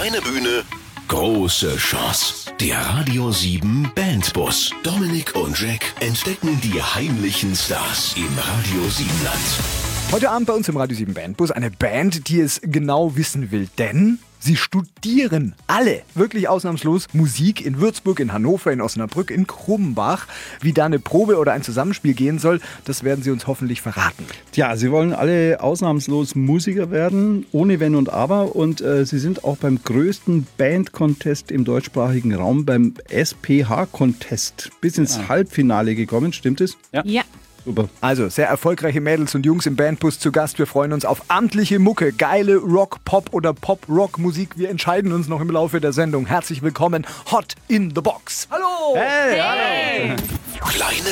Kleine Bühne, große Chance. Der Radio 7 Bandbus. Dominik und Jack entdecken die heimlichen Stars im Radio 7 Land. Heute Abend bei uns im Radio 7 Bandbus eine Band, die es genau wissen will, denn sie studieren alle, wirklich ausnahmslos, Musik in Würzburg, in Hannover, in Osnabrück, in Krumbach. Wie da eine Probe oder ein Zusammenspiel gehen soll, das werden sie uns hoffentlich verraten. Tja, sie wollen alle ausnahmslos Musiker werden, ohne Wenn und Aber. Und äh, sie sind auch beim größten Band-Contest im deutschsprachigen Raum, beim SPH-Contest, bis ins Halbfinale gekommen. Stimmt es? Ja. Ja. Super. Also, sehr erfolgreiche Mädels und Jungs im Bandbus zu Gast. Wir freuen uns auf amtliche Mucke, geile Rock, Pop oder Pop-Rock-Musik. Wir entscheiden uns noch im Laufe der Sendung. Herzlich willkommen, Hot in the Box. Hallo! Kleine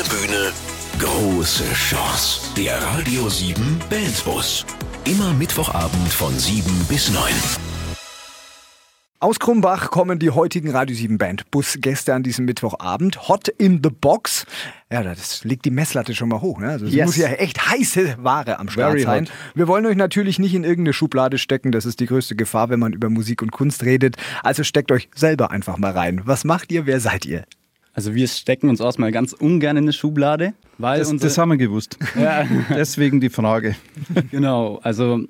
Bühne, große Chance. Der Radio 7 Bandbus. Immer Mittwochabend von 7 bis 9. Aus Krumbach kommen die heutigen Radio 7 Band Busgäste an diesem Mittwochabend. Hot in the Box. Ja, das legt die Messlatte schon mal hoch. Ne? Also es Yes. muss ja echt heiße Ware am Start Very sein. hot. Wir wollen euch natürlich nicht in irgendeine Schublade stecken. Das ist die größte Gefahr, wenn man über Musik und Kunst redet. Also steckt euch selber einfach mal rein. Was macht ihr? Wer seid ihr? Also wir stecken uns erstmal ganz ungern in eine Schublade, weil Das, unsere, das haben wir gewusst. ja, Deswegen die Frage. genau. Also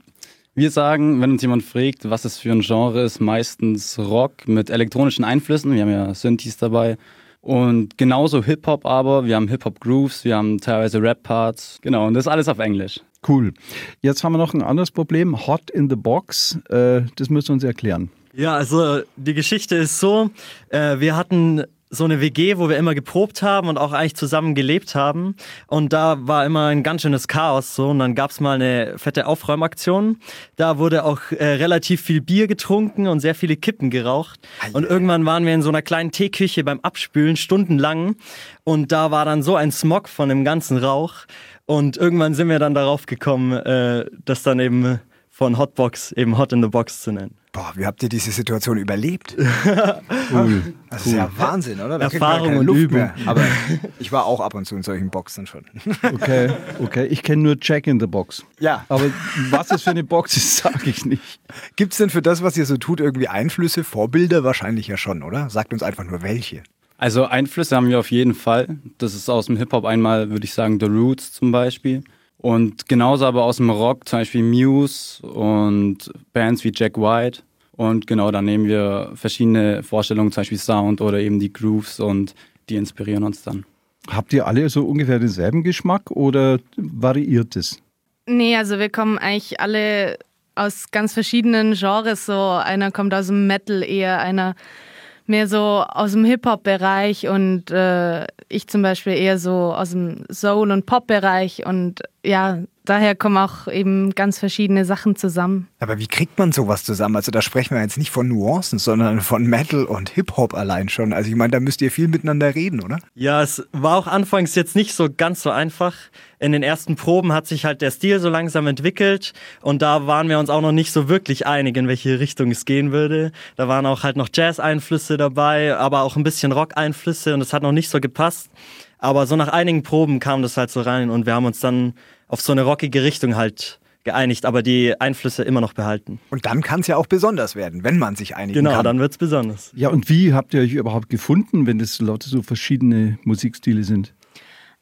wir sagen, wenn uns jemand fragt, was es für ein Genre ist, meistens Rock mit elektronischen Einflüssen. Wir haben ja Synthes dabei. Und genauso Hip-Hop aber. Wir haben Hip-Hop-Grooves, wir haben teilweise Rap-Parts. Genau, und das alles auf Englisch. Cool. Jetzt haben wir noch ein anderes Problem. Hot in the Box. Äh, das müsst ihr uns erklären. Ja, also die Geschichte ist so, äh, wir hatten so eine WG, wo wir immer geprobt haben und auch eigentlich zusammen gelebt haben. Und da war immer ein ganz schönes Chaos so. Und dann gab's mal eine fette Aufräumaktion. Da wurde auch äh, relativ viel Bier getrunken und sehr viele Kippen geraucht. Und irgendwann waren wir in so einer kleinen Teeküche beim Abspülen, stundenlang. Und da war dann so ein Smog von dem ganzen Rauch. Und irgendwann sind wir dann darauf gekommen, äh, das dann eben von Hotbox eben Hot in the Box zu nennen. Boah, wie habt ihr diese Situation überlebt? Cool. Das ist ja Wahnsinn, oder? Da Erfahrung und Luft Übung. Mehr. Aber ich war auch ab und zu in solchen Boxen schon. Okay, okay. Ich kenne nur Jack in the Box. Ja. Aber was es für eine Box ist, sage ich nicht. Gibt es denn für das, was ihr so tut, irgendwie Einflüsse, Vorbilder? Wahrscheinlich ja schon, oder? Sagt uns einfach nur welche. Also Einflüsse haben wir auf jeden Fall. Das ist aus dem Hip-Hop einmal, würde ich sagen, The Roots zum Beispiel. Und genauso aber aus dem Rock, zum Beispiel Muse und Bands wie Jack White. Und genau, da nehmen wir verschiedene Vorstellungen, zum Beispiel Sound oder eben die Grooves und die inspirieren uns dann. Habt ihr alle so ungefähr denselben Geschmack oder variiert es? Nee, also wir kommen eigentlich alle aus ganz verschiedenen Genres. So einer kommt aus dem Metal eher, einer mehr so aus dem Hip-Hop-Bereich und äh, ich zum Beispiel eher so aus dem Soul- und Pop-Bereich. Und ja, daher kommen auch eben ganz verschiedene Sachen zusammen. Aber wie kriegt man sowas zusammen? Also da sprechen wir jetzt nicht von Nuancen, sondern von Metal und Hip-Hop allein schon. Also ich meine, da müsst ihr viel miteinander reden, oder? Ja, es war auch anfangs jetzt nicht so ganz so einfach. In den ersten Proben hat sich halt der Stil so langsam entwickelt und da waren wir uns auch noch nicht so wirklich einig, in welche Richtung es gehen würde. Da waren auch halt noch Jazz-Einflüsse dabei, aber auch ein bisschen Rock-Einflüsse und es hat noch nicht so gepasst. Aber so nach einigen Proben kam das halt so rein und wir haben uns dann auf so eine rockige Richtung halt geeinigt, aber die Einflüsse immer noch behalten. Und dann kann es ja auch besonders werden, wenn man sich einigen Genau, kann. dann wird's besonders. Ja, und wie habt ihr euch überhaupt gefunden, wenn das lauter so verschiedene Musikstile sind?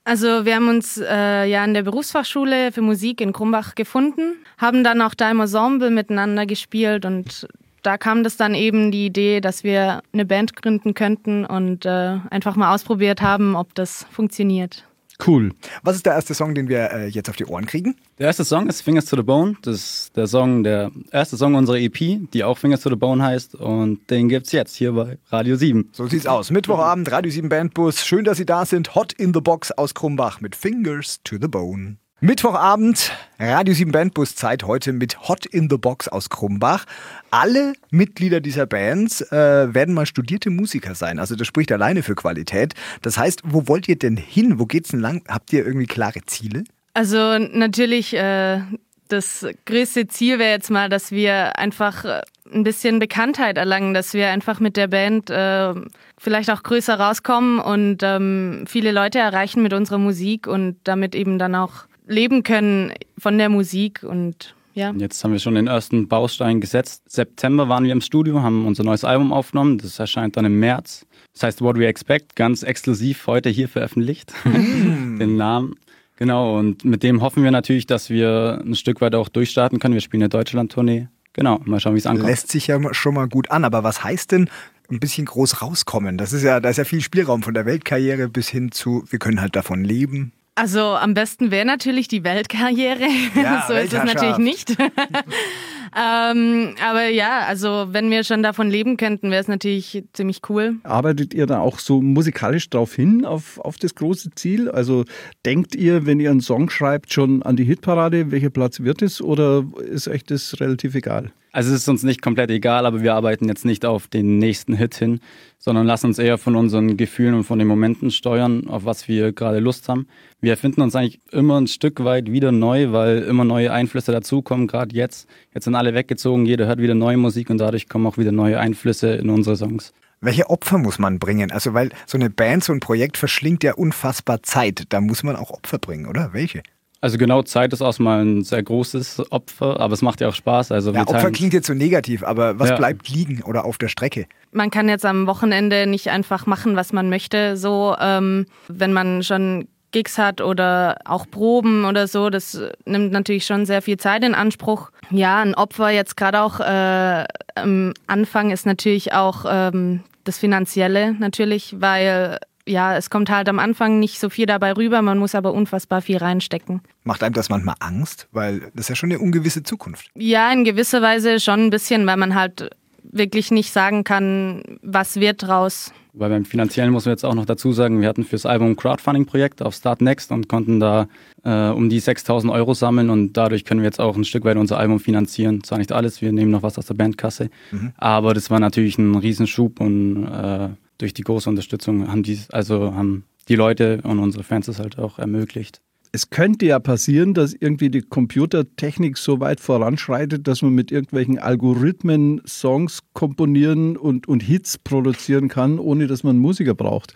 Also wir haben uns äh, ja in der Berufsfachschule für Musik in Krumbach gefunden, haben dann auch da im Ensemble miteinander gespielt und da kam das dann eben die Idee, dass wir eine Band gründen könnten und äh, einfach mal ausprobiert haben, ob das funktioniert. Cool. Was ist der erste Song, den wir äh, jetzt auf die Ohren kriegen? Der erste Song ist Fingers to the Bone. Das ist der Song, der erste Song unserer EP, die auch Fingers to the Bone heißt. Und den gibt's jetzt hier bei Radio 7. So sieht's aus. Mittwochabend, Radio 7 Bandbus. Schön, dass Sie da sind. Hot in the Box aus Krumbach mit Fingers to the Bone. Mittwochabend, Radio 7 Bandbus Zeit heute mit Hot in the Box aus Krumbach. Alle Mitglieder dieser Bands äh, werden mal studierte Musiker sein. Also das spricht alleine für Qualität. Das heißt, wo wollt ihr denn hin? Wo geht's denn lang? Habt ihr irgendwie klare Ziele? Also natürlich, äh, das größte Ziel wäre jetzt mal, dass wir einfach äh, ein bisschen Bekanntheit erlangen, dass wir einfach mit der Band äh, vielleicht auch größer rauskommen und ähm, viele Leute erreichen mit unserer Musik und damit eben dann auch leben können von der Musik und ja. Jetzt haben wir schon den ersten Baustein gesetzt. September waren wir im Studio, haben unser neues Album aufgenommen. Das erscheint dann im März. Das heißt What We Expect, ganz exklusiv heute hier veröffentlicht. den Namen. Genau, und mit dem hoffen wir natürlich, dass wir ein Stück weit auch durchstarten können. Wir spielen eine Deutschland-Tournee. Genau, mal schauen, wie es ankommt. Lässt sich ja schon mal gut an, aber was heißt denn ein bisschen groß rauskommen? Das ist ja, da ist ja viel Spielraum von der Weltkarriere bis hin zu, wir können halt davon leben. Also am besten wäre natürlich die Weltkarriere. Ja, so ist es natürlich nicht. ähm, aber ja, also wenn wir schon davon leben könnten, wäre es natürlich ziemlich cool. Arbeitet ihr da auch so musikalisch drauf hin, auf, auf das große Ziel? Also denkt ihr, wenn ihr einen Song schreibt, schon an die Hitparade, welcher Platz wird es oder ist euch das relativ egal? Also es ist uns nicht komplett egal, aber wir arbeiten jetzt nicht auf den nächsten Hit hin, sondern lassen uns eher von unseren Gefühlen und von den Momenten steuern, auf was wir gerade Lust haben. Wir erfinden uns eigentlich immer ein Stück weit wieder neu, weil immer neue Einflüsse dazukommen, gerade jetzt. Jetzt sind alle weggezogen, jeder hört wieder neue Musik und dadurch kommen auch wieder neue Einflüsse in unsere Songs. Welche Opfer muss man bringen? Also, weil so eine Band, so ein Projekt verschlingt ja unfassbar Zeit. Da muss man auch Opfer bringen, oder? Welche? Also genau, Zeit ist auch mal ein sehr großes Opfer, aber es macht ja auch Spaß. Also Ja, Opfer klingt jetzt so negativ, aber was Ja. bleibt liegen oder auf der Strecke? Man kann jetzt am Wochenende nicht einfach machen, was man möchte. So, ähm, wenn man schon Gigs hat oder auch Proben oder so, das nimmt natürlich schon sehr viel Zeit in Anspruch. Ja, ein Opfer jetzt gerade auch äh, am Anfang ist natürlich auch ähm, das Finanzielle natürlich, weil ja, es kommt halt am Anfang nicht so viel dabei rüber, man muss aber unfassbar viel reinstecken. Macht einem das manchmal Angst? Weil das ist ja schon eine ungewisse Zukunft. Ja, in gewisser Weise schon ein bisschen, weil man halt wirklich nicht sagen kann, was wird draus. Weil beim Finanziellen muss man jetzt auch noch dazu sagen, wir hatten fürs Album ein Crowdfunding-Projekt auf Start Next und konnten da äh, um die 6000 Euro sammeln und dadurch können wir jetzt auch ein Stück weit unser Album finanzieren. Zwar nicht alles, wir nehmen noch was aus der Bandkasse, aber das war natürlich ein Riesenschub und äh, durch die große Unterstützung haben die, also haben die Leute und unsere Fans es halt auch ermöglicht. Es könnte ja passieren, dass irgendwie die Computertechnik so weit voranschreitet, dass man mit irgendwelchen Algorithmen Songs komponieren und, und Hits produzieren kann, ohne dass man Musiker braucht.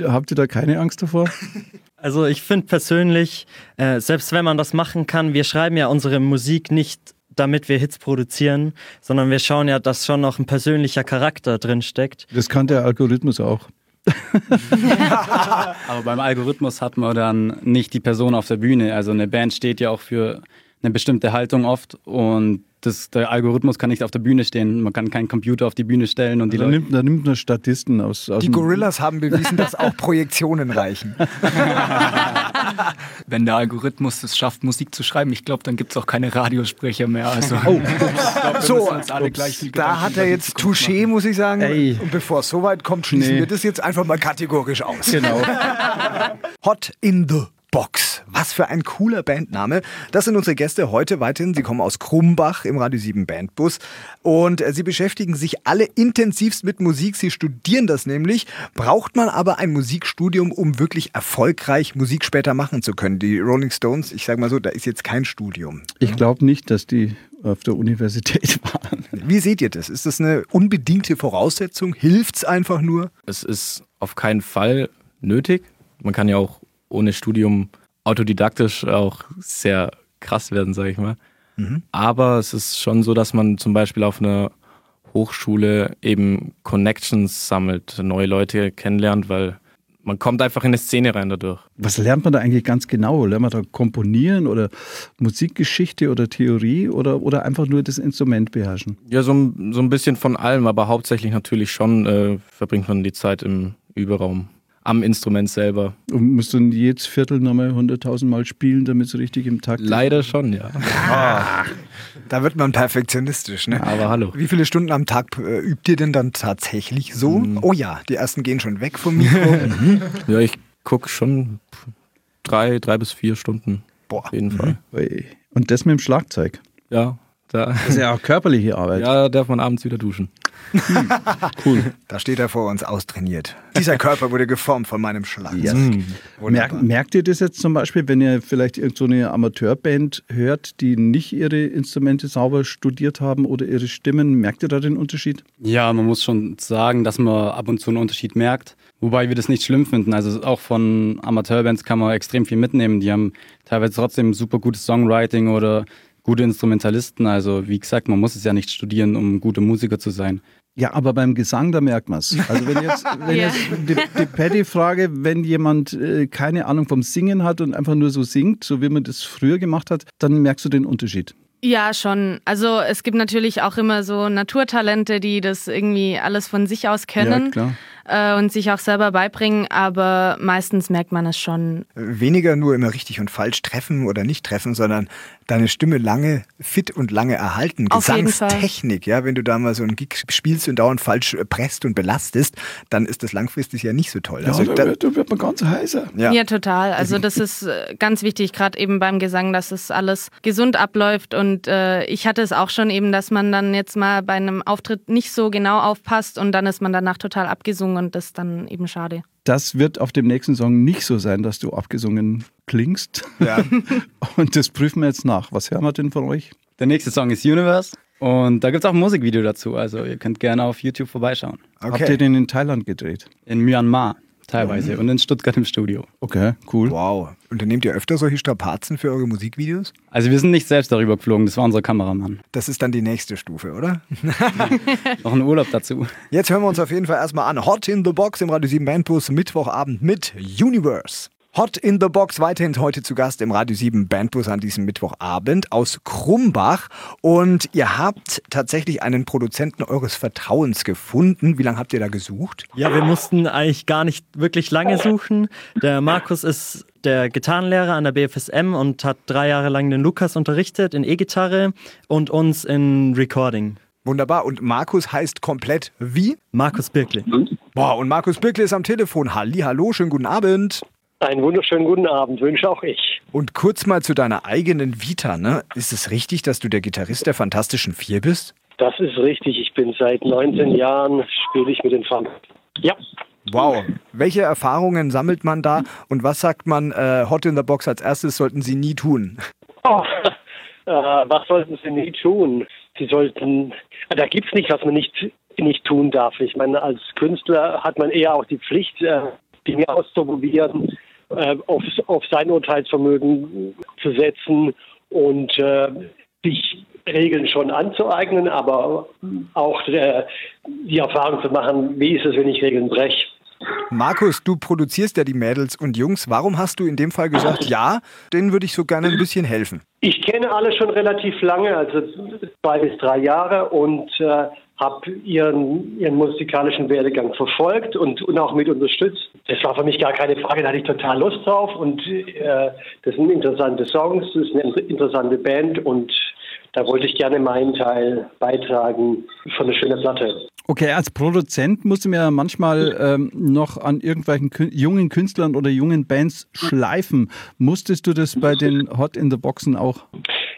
Habt ihr da keine Angst davor? Also ich finde persönlich, äh, selbst wenn man das machen kann, wir schreiben ja unsere Musik nicht damit wir Hits produzieren, sondern wir schauen ja, dass schon noch ein persönlicher Charakter drin steckt. Das kann der Algorithmus auch. Aber beim Algorithmus hat man dann nicht die Person auf der Bühne. Also eine Band steht ja auch für eine bestimmte Haltung oft und das, der Algorithmus kann nicht auf der Bühne stehen. Man kann keinen Computer auf die Bühne stellen und die Da Leute. nimmt, da nimmt man Statisten aus. aus Die Gorillas haben bewiesen, dass auch Projektionen reichen. Wenn der Algorithmus es schafft, Musik zu schreiben, ich glaube, dann gibt es auch keine Radiosprecher mehr. Also, So, uns alle gleich viel da hat er jetzt Touché, muss ich sagen. Ey. Und bevor es so weit kommt, schließen Nee. wir das jetzt einfach mal kategorisch aus. Genau. Hot in the Box. Was für ein cooler Bandname. Das sind unsere Gäste heute weiterhin. Sie kommen aus Krumbach im Radio 7 Bandbus und äh, sie beschäftigen sich alle intensivst mit Musik. Sie studieren das nämlich. Braucht man aber ein Musikstudium, um wirklich erfolgreich Musik später machen zu können? Die Rolling Stones, ich sage mal so, da ist jetzt kein Studium. Ich glaube nicht, dass die auf der Universität waren. Wie seht ihr das? Ist das eine unbedingte Voraussetzung? Hilft's einfach nur? Es ist auf keinen Fall nötig. Man kann ja auch ohne Studium autodidaktisch auch sehr krass werden, sage ich mal. Aber es ist schon so, dass man zum Beispiel auf einer Hochschule eben Connections sammelt, neue Leute kennenlernt, weil man kommt einfach in eine Szene rein dadurch. Was lernt man da eigentlich ganz genau? Lernt man da komponieren oder Musikgeschichte oder Theorie oder, oder einfach nur das Instrument beherrschen? Ja, so, ein- so ein bisschen von allem, aber hauptsächlich natürlich schon äh, verbringt man die Zeit im Überraum, am Instrument selber. Und musst du jedes Viertel nochmal hunderttausend Mal spielen, damit es richtig im Takt ist? Leider schon, ja. Da wird man perfektionistisch, ne? Aber hallo. Wie viele Stunden am Tag äh, übt ihr denn dann tatsächlich so? Oh ja, die ersten gehen schon weg vom Mikro. Ja, ich gucke schon drei, drei bis vier Stunden. Boah. Auf jeden Fall. Ui. Und das mit dem Schlagzeug. Ja, da, Das ist ja auch körperliche Arbeit. ja, darf man abends wieder duschen. Da steht er vor uns austrainiert. Dieser Körper wurde geformt von meinem Schlag. Ja. Wunderbar. Merkt, merkt ihr das jetzt zum Beispiel, wenn ihr vielleicht irgend so eine Amateurband hört, die nicht ihre Instrumente sauber studiert haben oder ihre Stimmen? Merkt ihr da den Unterschied? Ja, man muss schon sagen, dass man ab und zu einen Unterschied merkt. Wobei wir das nicht schlimm finden. Also auch von Amateurbands kann man extrem viel mitnehmen. Die haben teilweise trotzdem super gutes Songwriting oder gute Instrumentalisten. Also wie gesagt, man muss es ja nicht studieren, um gute Musiker zu sein. Ja, aber beim Gesang, da merkt man es. Also wenn jetzt, wenn Ja. jetzt die, die Patty frage, wenn jemand äh, keine Ahnung vom Singen hat und einfach nur so singt, so wie man das früher gemacht hat, dann merkst du den Unterschied. Ja, schon. Also es gibt natürlich auch immer so Naturtalente, die das irgendwie alles von sich aus Ja, können klar. Äh, und sich auch selber beibringen, aber meistens merkt man es schon. Weniger nur immer richtig und falsch treffen oder nicht treffen, sondern deine Stimme lange fit und lange erhalten. Auf jeden Fall. Gesangstechnik, ja, wenn du da mal so einen Gig spielst und dauernd falsch äh, presst und belastest, dann ist das langfristig ja nicht so toll. Also da, da wird man ganz heißer. ja. Ja, total. Also das ist äh, ganz wichtig, gerade eben beim Gesang, dass es alles gesund abläuft. Und äh, ich hatte es auch schon eben, dass man dann jetzt mal bei einem Auftritt nicht so genau aufpasst und dann ist man danach total abgesungen und das ist dann eben schade. Das wird auf dem nächsten Song nicht so sein, dass du abgesungen klingst. Ja. Und das prüfen wir jetzt nach. Was hören wir denn von euch? Der nächste Song ist Universe und da gibt es auch ein Musikvideo dazu. Also ihr könnt gerne auf YouTube vorbeischauen. Habt ihr Okay. den in Thailand gedreht? In Myanmar teilweise und in Stuttgart im Studio. Okay, cool. Wow. Unternehmt ihr öfter solche Strapazen für eure Musikvideos? Also wir sind nicht selbst darüber geflogen, das war unser Kameramann. Das ist dann die nächste Stufe, oder? Noch ein Urlaub dazu. Jetzt hören wir uns auf jeden Fall erstmal an. Hot in the Box im Radio 7 Bandbus Mittwochabend mit Universe. Hot in the Box weiterhin heute zu Gast im Radio 7 Bandbus an diesem Mittwochabend aus Krumbach. Und ihr habt tatsächlich einen Produzenten eures Vertrauens gefunden. Wie lange habt ihr da gesucht? Ja, wir mussten eigentlich gar nicht wirklich lange suchen. Der Markus ist der Gitarrenlehrer an der BFSM und hat drei Jahre lang den Lukas unterrichtet in E-Gitarre und uns in Recording. Wunderbar. Und Markus heißt komplett wie? Markus Birkli. Boah, und Markus Birkle ist am Telefon. Halli, hallo, schönen guten Abend. Einen wunderschönen guten Abend wünsche auch ich. Und kurz mal zu deiner eigenen Vita, ne? Ist es richtig, dass du der Gitarrist der Fantastischen Vier bist? Das ist richtig. Ich bin seit 19 Jahren, spiele ich mit den Fun. Ja, Wow. Welche Erfahrungen sammelt man da und was sagt man äh, Hot in the Box als erstes sollten sie nie tun? oh, äh, was sollten Sie nie tun? Sie sollten, äh, da gibt's nicht, was man nicht, nicht tun darf. Ich meine, als Künstler hat man eher auch die Pflicht, äh, Dinge auszuprobieren, äh, auf, auf sein Urteilsvermögen zu setzen und äh, sich Regeln schon anzueignen, aber auch äh, die Erfahrung zu machen, wie ist es, wenn ich Regeln breche. Markus, du produzierst ja die Mädels und Jungs. Warum hast du in dem Fall gesagt, ja, denen würde ich so gerne ein bisschen helfen? Ich kenne alle schon relativ lange, also zwei bis drei Jahre und äh, habe ihren, ihren musikalischen Werdegang verfolgt und, und auch mit unterstützt. Das war für mich gar keine Frage, da hatte ich total Lust drauf und äh, das sind interessante Songs, das ist eine interessante Band und da wollte ich gerne meinen Teil beitragen für eine schöne Platte. Okay, als Produzent musst du mir manchmal ähm, noch an irgendwelchen Kün jungen Künstlern oder jungen Bands schleifen. Musstest du das bei den Hot in the Boxen auch?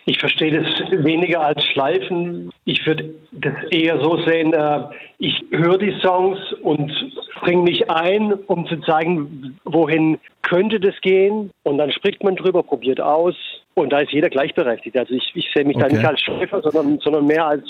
Ich verstehe das weniger als Schleifen. Ich würde das eher so sehen, äh, ich höre die Songs und bringe mich ein, um zu zeigen, wohin könnte das gehen. Und dann spricht man drüber, probiert aus. Und da ist jeder gleichberechtigt. Also ich, ich sehe mich da Okay. nicht als Schleifer, sondern, sondern mehr als,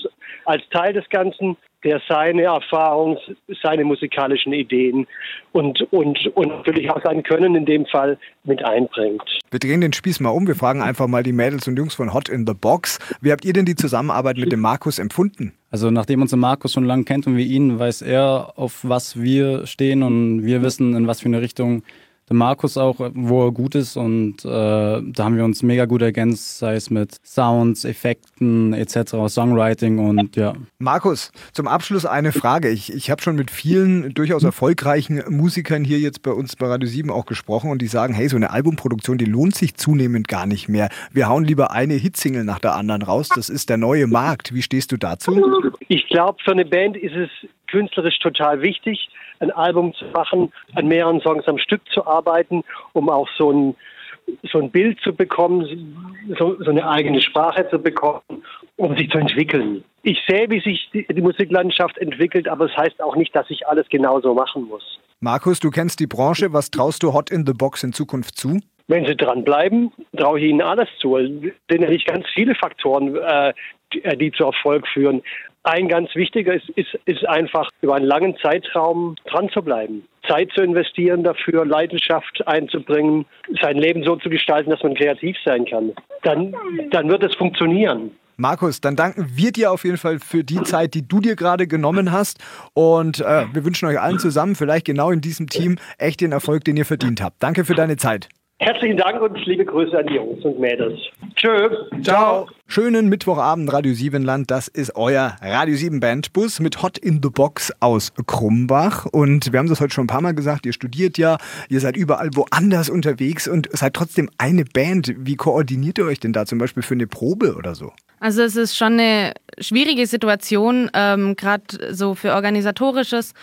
als Teil des Ganzen, der seine Erfahrung, seine musikalischen Ideen und, und, und natürlich auch sein Können in dem Fall mit einbringt. Wir drehen den Spieß mal um. Wir fragen einfach mal die Mädels und Jungs von Hot in the Box. Wie habt ihr denn die Zusammenarbeit mit dem Markus empfunden? Also nachdem uns der Markus schon lange kennt und wir ihn, weiß er, auf was wir stehen und wir wissen, in was für eine Richtung Markus auch, wo er gut ist und äh, da haben wir uns mega gut ergänzt, sei es mit Sounds, Effekten etc., Songwriting und ja. Markus, zum Abschluss eine Frage. Ich, ich habe schon mit vielen durchaus erfolgreichen Musikern hier jetzt bei uns bei Radio 7 auch gesprochen und die sagen, hey, so eine Albumproduktion, die lohnt sich zunehmend gar nicht mehr. Wir hauen lieber eine Hitsingle nach der anderen raus. Das ist der neue Markt. Wie stehst du dazu? Ich glaube, für eine Band ist es künstlerisch total wichtig, ein Album zu machen, an mehreren Songs am Stück zu arbeiten, um auch so ein, so ein Bild zu bekommen, so, so eine eigene Sprache zu bekommen, um sich zu entwickeln. Ich sehe, wie sich die, die Musiklandschaft entwickelt, aber es heißt auch nicht, dass ich alles genauso machen muss. Markus, du kennst die Branche. Was traust du Hot in the Box in Zukunft zu? Wenn sie dranbleiben, traue ich ihnen alles zu. Es sind ja nicht ganz viele Faktoren, äh, die, äh, die zu Erfolg führen. Ein ganz wichtiger ist, ist, ist einfach, über einen langen Zeitraum dran zu bleiben. Zeit zu investieren dafür, Leidenschaft einzubringen, sein Leben so zu gestalten, dass man kreativ sein kann. Dann, dann wird es funktionieren. Markus, dann danken wir dir auf jeden Fall für die Zeit, die du dir gerade genommen hast. Und äh, wir wünschen euch allen zusammen, vielleicht genau in diesem Team, echt den Erfolg, den ihr verdient habt. Danke für deine Zeit. Herzlichen Dank und liebe Grüße an die Jungs und Mädels. Tschö. Ciao. Schönen Mittwochabend, Radio 7 Land. Das ist euer Radio 7 Bandbus mit Hot in the Box aus Krumbach. Und wir haben das heute schon ein paar Mal gesagt. Ihr studiert ja, ihr seid überall woanders unterwegs und seid trotzdem eine Band. Wie koordiniert ihr euch denn da zum Beispiel für eine Probe oder so? Also es ist schon eine schwierige Situation, ähm, gerade so für organisatorisches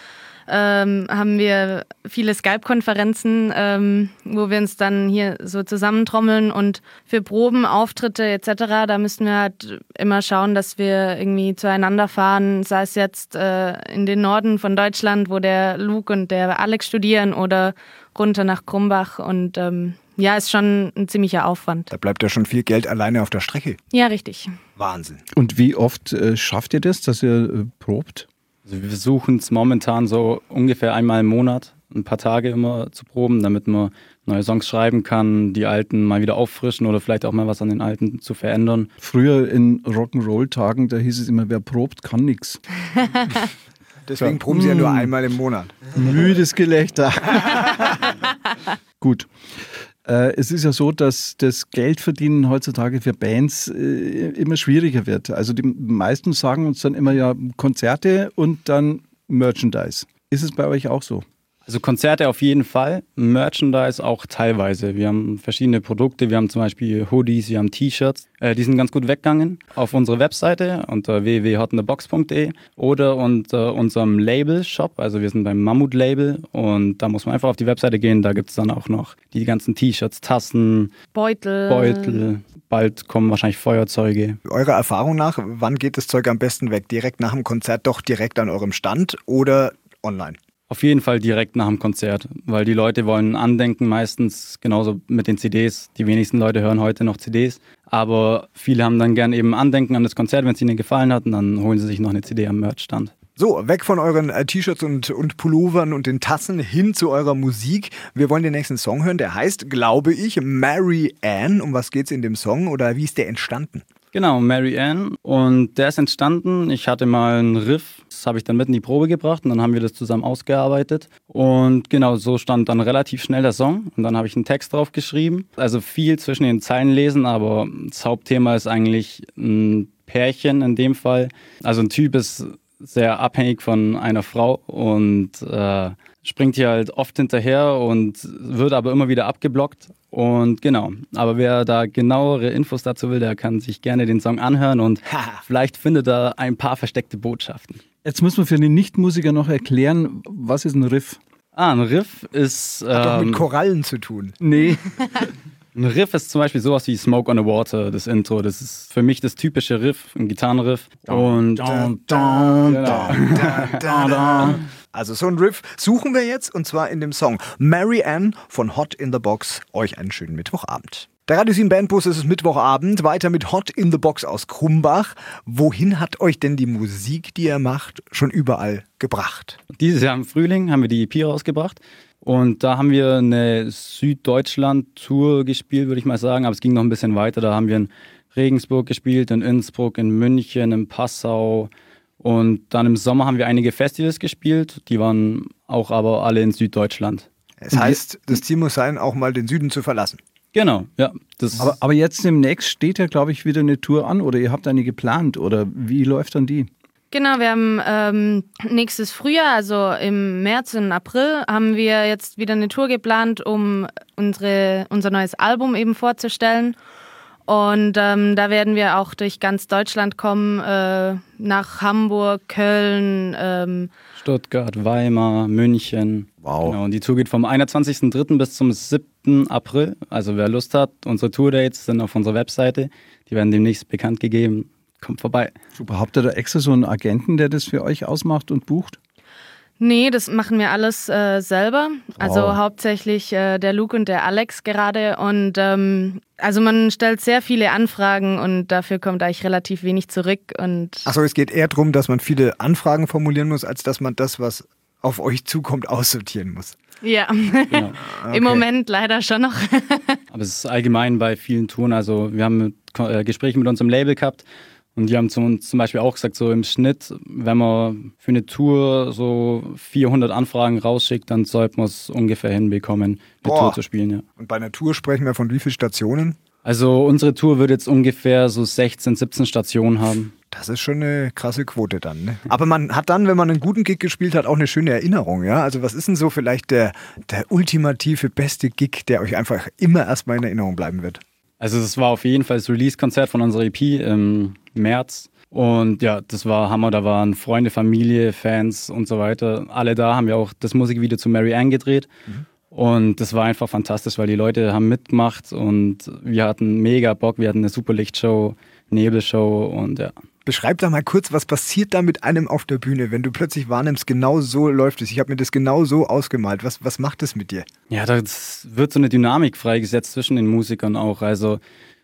ähm, haben wir viele Skype-Konferenzen, ähm, wo wir uns dann hier so zusammentrommeln und für Proben, Auftritte etc., da müssen wir halt immer schauen, dass wir irgendwie zueinander fahren, sei es jetzt äh, in den Norden von Deutschland, wo der Luke und der Alex studieren oder runter nach Krumbach und ähm, ja, ist schon ein ziemlicher Aufwand. Da bleibt ja schon viel Geld alleine auf der Strecke. Ja, richtig. Wahnsinn. Und wie oft äh, schafft ihr das, dass ihr äh, probt? Also wir versuchen es momentan so ungefähr einmal im Monat, ein paar Tage immer zu proben, damit man neue Songs schreiben kann, die alten mal wieder auffrischen oder vielleicht auch mal was an den alten zu verändern. Früher in Rock'n'Roll-Tagen, da hieß es immer, wer probt, kann nichts. Deswegen proben sie ja nur einmal im Monat. Müdes Gelächter. Gut. Äh, es ist ja so, dass das Geldverdienen heutzutage für Bands äh, immer schwieriger wird. Also die meisten sagen uns dann immer ja Konzerte und dann Merchandise. Ist es bei euch auch so? Also Konzerte auf jeden Fall, Merchandise auch teilweise. Wir haben verschiedene Produkte, wir haben zum Beispiel Hoodies, wir haben T-Shirts, äh, die sind ganz gut weggegangen. Auf unserer Webseite unter www.hotinthebox.de oder unter unserem Label-Shop, also wir sind beim Mammut-Label und da muss man einfach auf die Webseite gehen, da gibt es dann auch noch die ganzen T-Shirts, Tassen, Beutel. Beutel, bald kommen wahrscheinlich Feuerzeuge. Eurer Erfahrung nach, wann geht das Zeug am besten weg? Direkt nach dem Konzert doch direkt an eurem Stand oder online? Auf jeden Fall direkt nach dem Konzert, weil die Leute wollen Andenken meistens, genauso mit den CDs. Die wenigsten Leute hören heute noch CDs, aber viele haben dann gern eben Andenken an das Konzert, wenn es ihnen gefallen hat und dann holen sie sich noch eine CD am Merchstand. So, weg von euren äh, T-Shirts und, und Pullovern und den Tassen hin zu eurer Musik. Wir wollen den nächsten Song hören, der heißt, glaube ich, Mary Ann. Um was geht's in dem Song oder wie ist der entstanden? Genau, Mary Ann. Und der ist entstanden. Ich hatte mal einen Riff, das habe ich dann mit in die Probe gebracht und dann haben wir das zusammen ausgearbeitet. Und genau, so stand dann relativ schnell der Song. Und dann habe ich einen Text drauf geschrieben. Also viel zwischen den Zeilen lesen, aber das Hauptthema ist eigentlich ein Pärchen in dem Fall. Also ein Typ ist sehr abhängig von einer Frau und äh, springt hier halt oft hinterher und wird aber immer wieder abgeblockt. Und genau, aber wer da genauere Infos dazu will, der kann sich gerne den Song anhören und vielleicht findet er ein paar versteckte Botschaften. Jetzt muss man für den Nichtmusiker noch erklären, was ist ein Riff? Ah, ein Riff ist. Hat doch mit ähm, Korallen zu tun. Nee. Ein Riff ist zum Beispiel sowas wie Smoke on the Water, das Intro. Das ist für mich das typische Riff, ein Gitarrenriff. Und genau. Also so ein Riff suchen wir jetzt und zwar in dem Song Mary Ann von Hot in the Box. Euch einen schönen Mittwochabend. Der Radio 7 Bandbus ist es Mittwochabend, weiter mit Hot in the Box aus Krumbach. Wohin hat euch denn die Musik, die ihr macht, schon überall gebracht? Dieses Jahr im Frühling haben wir die EP rausgebracht. Und da haben wir eine Süddeutschland-Tour gespielt, würde ich mal sagen. Aber es ging noch ein bisschen weiter. Da haben wir in Regensburg gespielt, in Innsbruck, in München, in Passau. Und dann im Sommer haben wir einige Festivals gespielt. Die waren auch aber alle in Süddeutschland. Es heißt, das Ziel muss sein, auch mal den Süden zu verlassen. Genau, ja. Das Aber, aber jetzt demnächst steht ja, glaube ich, wieder eine Tour an oder ihr habt eine geplant oder wie läuft dann die? Genau, wir haben ähm, nächstes Frühjahr, also im März und April, haben wir jetzt wieder eine Tour geplant, um unsere, unser neues Album eben vorzustellen. Und ähm, da werden wir auch durch ganz Deutschland kommen, äh, nach Hamburg, Köln, ähm, Stuttgart, Weimar, München. Wow. Genau, und die Tour geht vom 21.03. bis zum 7. April. Also wer Lust hat, unsere Tourdates sind auf unserer Webseite. Die werden demnächst bekannt gegeben. Kommt vorbei. Super. Habt ihr da extra so einen Agenten, der das für euch ausmacht und bucht? Nee, das machen wir alles äh, selber. Also Wow. hauptsächlich äh, der Luke und der Alex gerade. Und ähm, also man stellt sehr viele Anfragen und dafür kommt eigentlich relativ wenig zurück. Und Achso, es geht eher darum, dass man viele Anfragen formulieren muss, als dass man das, was auf euch zukommt, aussortieren muss. Ja, Genau. im Moment leider schon noch. Aber es ist allgemein bei vielen Touren. Also wir haben mit, äh, Gespräche mit unserem Label gehabt und die haben zu uns zum Beispiel auch gesagt, so im Schnitt, wenn man für eine Tour so 400 Anfragen rausschickt, dann sollte man es ungefähr hinbekommen, eine Boah. Tour zu spielen. Ja. Und bei einer Tour sprechen wir von wie vielen Stationen? Also unsere Tour wird jetzt ungefähr so 16, 17 Stationen haben. Das ist schon eine krasse Quote dann. Ne? Aber man hat dann, wenn man einen guten Gig gespielt hat, auch eine schöne Erinnerung. Ja? Also was ist denn so vielleicht der, der ultimative, beste Gig, der euch einfach immer erstmal in Erinnerung bleiben wird? Also das war auf jeden Fall das Release-Konzert von unserer EP im März. Und ja, das war Hammer. Da waren Freunde, Familie, Fans und so weiter. Alle da haben wir auch das Musikvideo zu Mary Ann gedreht. Und das war einfach fantastisch, weil die Leute haben mitgemacht und wir hatten mega Bock. Wir hatten eine super Lichtshow, Nebelshow und ja. Beschreib da mal kurz, was passiert da mit einem auf der Bühne, wenn du plötzlich wahrnimmst, genau so läuft es. Ich habe mir das genau so ausgemalt. Was, was macht es mit dir? Ja, da wird so eine Dynamik freigesetzt zwischen den Musikern auch. Also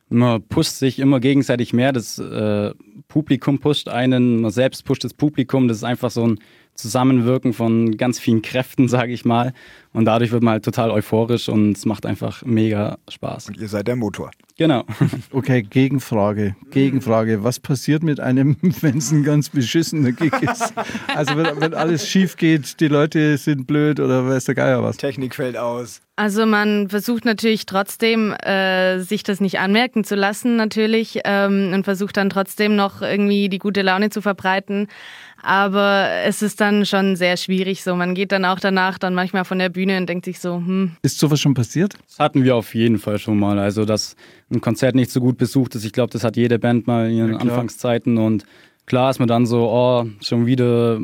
man pusht sich immer gegenseitig mehr. Das äh, Publikum pusht einen, man selbst pusht das Publikum. Das ist einfach so ein Zusammenwirken von ganz vielen Kräften, sage ich mal. Und dadurch wird man halt total euphorisch und es macht einfach mega Spaß. Und ihr seid der Motor. Genau. Okay, Gegenfrage. Gegenfrage. Was passiert mit einem, wenn es ein ganz beschissener Gig ist? Also wenn, wenn alles schief geht, die Leute sind blöd oder weiß der Geier was? Technik fällt aus. Also man versucht natürlich trotzdem, äh, sich das nicht anmerken zu lassen natürlich ähm, und versucht dann trotzdem noch irgendwie die gute Laune zu verbreiten. Aber es ist dann schon sehr schwierig so. Man geht dann auch danach dann manchmal von der Bühne und denkt sich so, hm, Ist sowas schon passiert? Das hatten wir auf jeden Fall schon mal. Also, dass ein Konzert nicht so gut besucht ist, ich glaube, das hat jede Band mal in ihren Ja. Anfangszeiten. Und klar ist man dann so, oh, schon wieder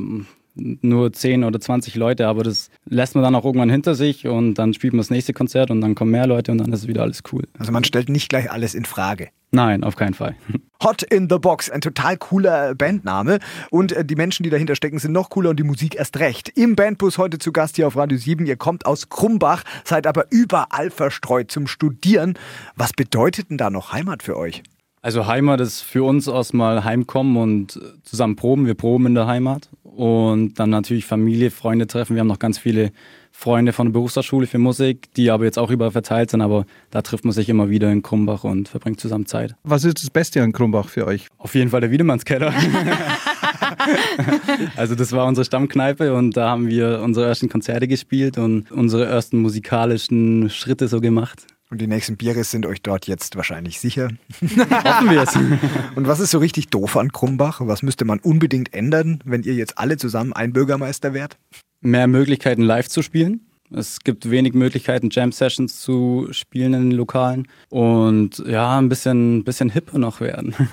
nur 10 oder 20 Leute, aber das lässt man dann auch irgendwann hinter sich und dann spielt man das nächste Konzert und dann kommen mehr Leute und dann ist wieder alles cool. Also man stellt nicht gleich alles in Frage. Nein, auf keinen Fall. Hot in the Box, ein total cooler Bandname. Und äh, die Menschen, die dahinter stecken, sind noch cooler und die Musik erst recht. Im Bandbus heute zu Gast hier auf Radio 7. Ihr kommt aus Krumbach, seid aber überall verstreut zum Studieren. Was bedeutet denn da noch Heimat für euch? Also Heimat ist für uns erstmal Heimkommen und zusammen proben. Wir proben in der Heimat und dann natürlich Familie, Freunde treffen. Wir haben noch ganz viele Freunde von der Berufsschule für Musik, die aber jetzt auch überall verteilt sind, aber da trifft man sich immer wieder in Krumbach und verbringt zusammen Zeit. Was ist das Beste an Krumbach für euch? Auf jeden Fall der Wiedemannskeller. also das war unsere Stammkneipe und da haben wir unsere ersten Konzerte gespielt und unsere ersten musikalischen Schritte so gemacht. Und die nächsten Biere sind euch dort jetzt wahrscheinlich sicher. Hoffen wir es. Und was ist so richtig doof an Krumbach? Was müsste man unbedingt ändern, wenn ihr jetzt alle zusammen ein Bürgermeister wärt? Mehr Möglichkeiten live zu spielen. Es gibt wenig Möglichkeiten, Jam-Sessions zu spielen in den Lokalen und ja, ein bisschen, bisschen hipper noch werden.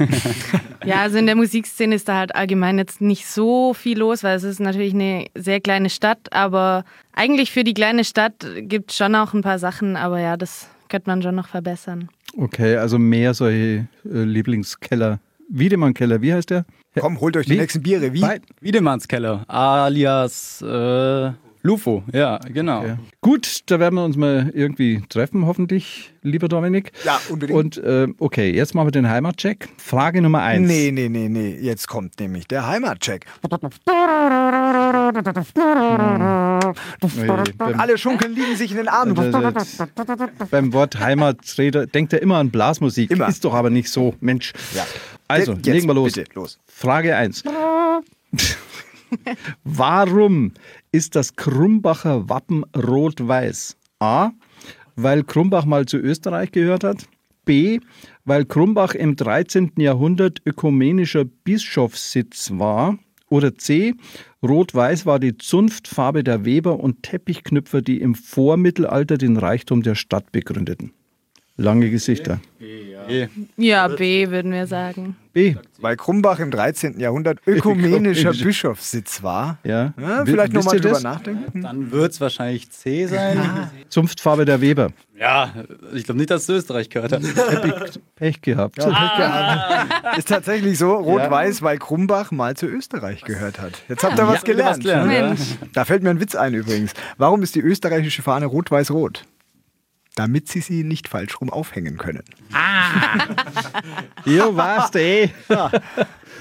Ja, also in der Musikszene ist da halt allgemein jetzt nicht so viel los, weil es ist natürlich eine sehr kleine Stadt, aber eigentlich für die kleine Stadt gibt es schon auch ein paar Sachen, aber ja, das könnte man schon noch verbessern. Okay, also mehr solche äh, Lieblingskeller. Wiedemann-Keller, wie heißt der? Komm, holt euch die Wie? nächsten Biere. Wie? Wiedemannskeller, alias äh, Lufo, ja, genau. Ja. Gut, da werden wir uns mal irgendwie treffen, hoffentlich, lieber Dominik. Ja, unbedingt. Und äh, okay, jetzt machen wir den Heimatcheck. Frage Nummer eins. Nee, nee, nee, nee. Jetzt kommt nämlich der Heimatcheck. Beim, Alle Schunkeln liegen sich in den Armen. beim Wort Heimatreder denkt er immer an Blasmusik. Immer. Ist doch aber nicht so, Mensch. Ja. Also, Jetzt legen wir los. Bitte, los. Frage 1. Warum ist das Krumbacher Wappen rot-weiß? A. Weil Krumbach mal zu Österreich gehört hat. B. Weil Krumbach im 13. Jahrhundert ökumenischer Bischofssitz war. Oder C. Rot-Weiß war die Zunftfarbe der Weber und Teppichknüpfer, die im Vormittelalter den Reichtum der Stadt begründeten. Lange Gesichter. Ja, B würden wir sagen. B. Weil Krumbach im 13. Jahrhundert ökumenischer Ökumenisch. Bischofssitz war. Ja. Ja, vielleicht nochmal drüber das? nachdenken. Dann wird es wahrscheinlich C sein. Zunftfarbe der Weber. Ja, ich glaube nicht, dass es Österreich gehört hat. Pech gehabt. Ist tatsächlich so, rot-weiß, weil Krumbach mal zu Österreich gehört hat. Jetzt habt ihr was Ja, gelernt. was gelernt, ja. Da fällt mir ein Witz ein übrigens. Warum ist die österreichische Fahne rot-weiß-rot? Damit sie sie nicht falsch rum aufhängen können. Hier warst du eh. Frage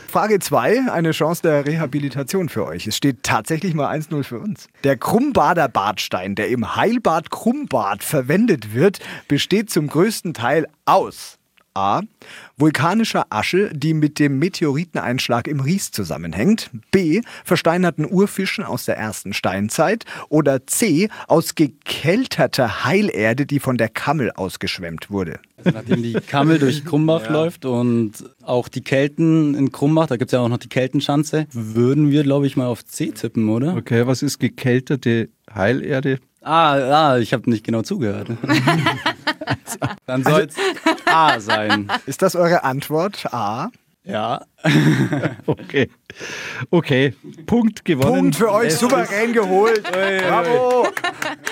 Frage 2, eine Chance der Rehabilitation für euch. Es steht tatsächlich mal 1-0 für uns. Der Krummbader Badstein, der im Heilbad Krummbad verwendet wird, besteht zum größten Teil aus A. Vulkanischer Asche, die mit dem Meteoriteneinschlag im Ries zusammenhängt. B. Versteinerten Urfischen aus der ersten Steinzeit. Oder C. Aus gekälterter Heilerde, die von der Kammel ausgeschwemmt wurde. Also nachdem die Kammel durch Krumbach läuft und auch die Kelten in Krumbach, da gibt es ja auch noch die Keltenschanze, würden wir, glaube ich, mal auf C tippen, oder? Okay, was ist gekälterte Heilerde? Ah, ah ich habe nicht genau zugehört. Dann soll es A sein. Ist das eure Antwort? A. Ja. Okay. Okay. Punkt gewonnen. Punkt für euch, souverän geholt. Bravo.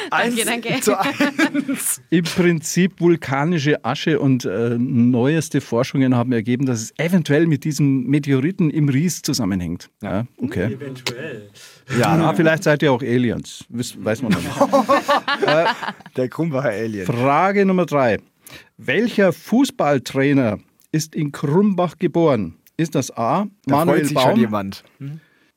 Eins Danke, danke. zu eins. Im Prinzip vulkanische Asche und äh, neueste Forschungen haben ergeben, dass es eventuell mit diesem Meteoriten im Ries zusammenhängt. Ja, okay. Eventuell. Ja, na, vielleicht seid ihr auch Aliens. Weiß man noch nicht. Der Krumbacher Alien. Frage Nummer drei. Welcher Fußballtrainer ist in Krumbach geboren? Ist das A. Da Manuel freut sich schon Baum, jemand.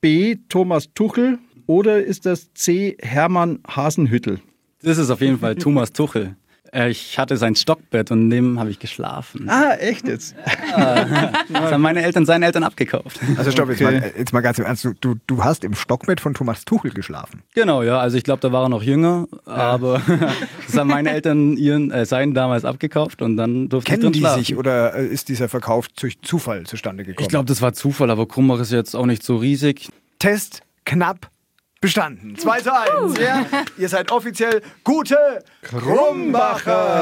B. Thomas Tuchel oder ist das C. Hermann Hasenhüttel? Das ist auf jeden Fall Thomas Tuchel. Äh, Ich hatte sein Stockbett und in dem habe ich geschlafen. Ah, echt jetzt? Das haben meine Eltern seinen Eltern abgekauft. Also stopp, jetzt, Okay. mal, jetzt mal ganz im Ernst. Du, du hast im Stockbett von Thomas Tuchel geschlafen. Genau, ja. Also ich glaube, da war er noch jünger, aber das haben meine Eltern ihren, äh, seinen damals abgekauft und dann durfte ich Kennen drin die schlafen. sich oder äh, ist dieser Verkauf durch Zufall zustande gekommen? Ich glaube, das war Zufall, aber Krumbach ist jetzt auch nicht so riesig. Test knapp bestanden. 2 zu 1. Ja. Ihr seid offiziell gute Krumbacher.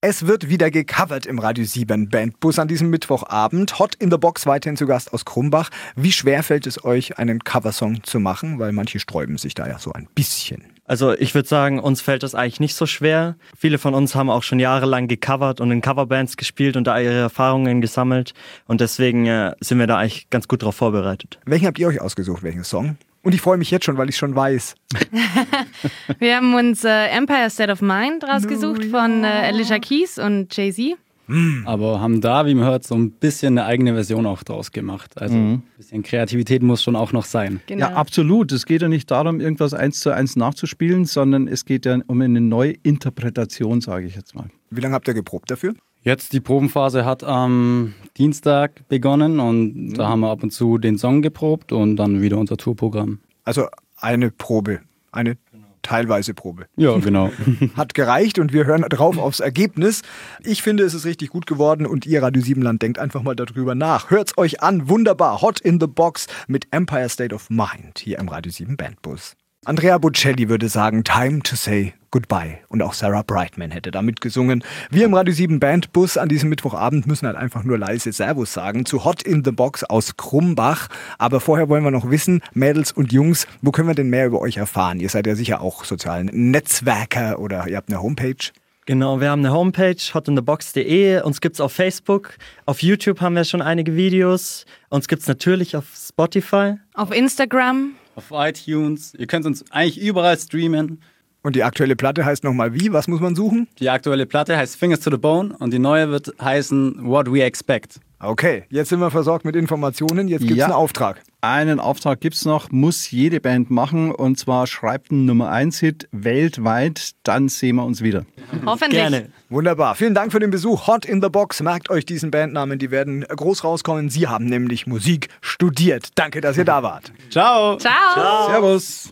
Es wird wieder gecovert im Radio 7 Bandbus an diesem Mittwochabend. Hot in the Box weiterhin zu Gast aus Krumbach. Wie schwer fällt es euch, einen Coversong zu machen? Weil manche sträuben sich da ja so ein bisschen. Also ich würde sagen, uns fällt das eigentlich nicht so schwer. Viele von uns haben auch schon jahrelang gecovert und in Coverbands gespielt und da ihre Erfahrungen gesammelt. Und deswegen äh, sind wir da eigentlich ganz gut drauf vorbereitet. Welchen habt ihr euch ausgesucht? Welchen Song? Und ich freue mich jetzt schon, weil ich schon weiß. Wir haben uns äh, Empire State of Mind rausgesucht von äh, Alicia Keys und Jay-Z. Aber haben da, wie man hört, so ein bisschen eine eigene Version auch draus gemacht. Also ein bisschen Kreativität muss schon auch noch sein. Genau. Ja, absolut. Es geht ja nicht darum, irgendwas eins zu eins nachzuspielen, sondern es geht ja um eine Neuinterpretation, sage ich jetzt mal. Wie lange habt ihr geprobt dafür? Jetzt die Probenphase hat am Dienstag begonnen und da haben wir ab und zu den Song geprobt und dann wieder unser Tourprogramm. Also eine Probe, eine teilweise Probe. Ja, genau. Hat gereicht und wir hören drauf aufs Ergebnis. Ich finde, es ist richtig gut geworden und ihr Radio Siebenland denkt einfach mal darüber nach. Hört's euch an, wunderbar. Hot in the Box mit Empire State of Mind hier im Radio 7 Bandbus. Andrea Bocelli würde sagen, time to say goodbye. Und auch Sarah Brightman hätte damit gesungen. Wir im Radio 7 Bandbus an diesem Mittwochabend müssen halt einfach nur leise Servus sagen zu Hot in the Box aus Krumbach. Aber vorher wollen wir noch wissen, Mädels und Jungs, wo können wir denn mehr über euch erfahren? Ihr seid ja sicher auch sozialen Netzwerker oder ihr habt eine Homepage. Genau, wir haben eine Homepage, hotinthebox.de. Uns gibt's auf Facebook. Auf YouTube haben wir schon einige Videos. Uns gibt's natürlich auf Spotify. Auf Instagram. Auf iTunes. Ihr könnt uns eigentlich überall streamen. Und die aktuelle Platte heißt nochmal wie? Was muss man suchen? Die aktuelle Platte heißt Fingers to the Bone und die neue wird heißen What We Expect. Okay, jetzt sind wir versorgt mit Informationen. Jetzt gibt's Ja. einen Auftrag. Einen Auftrag gibt es noch, muss jede Band machen und zwar schreibt einen Nummer 1 Hit weltweit, dann sehen wir uns wieder. Hoffentlich. Gerne. Wunderbar. Vielen Dank für den Besuch. Hot in the Box. Merkt euch diesen Bandnamen, die werden groß rauskommen. Sie haben nämlich Musik studiert. Danke, dass ihr da wart. Ciao! Ciao. Servus!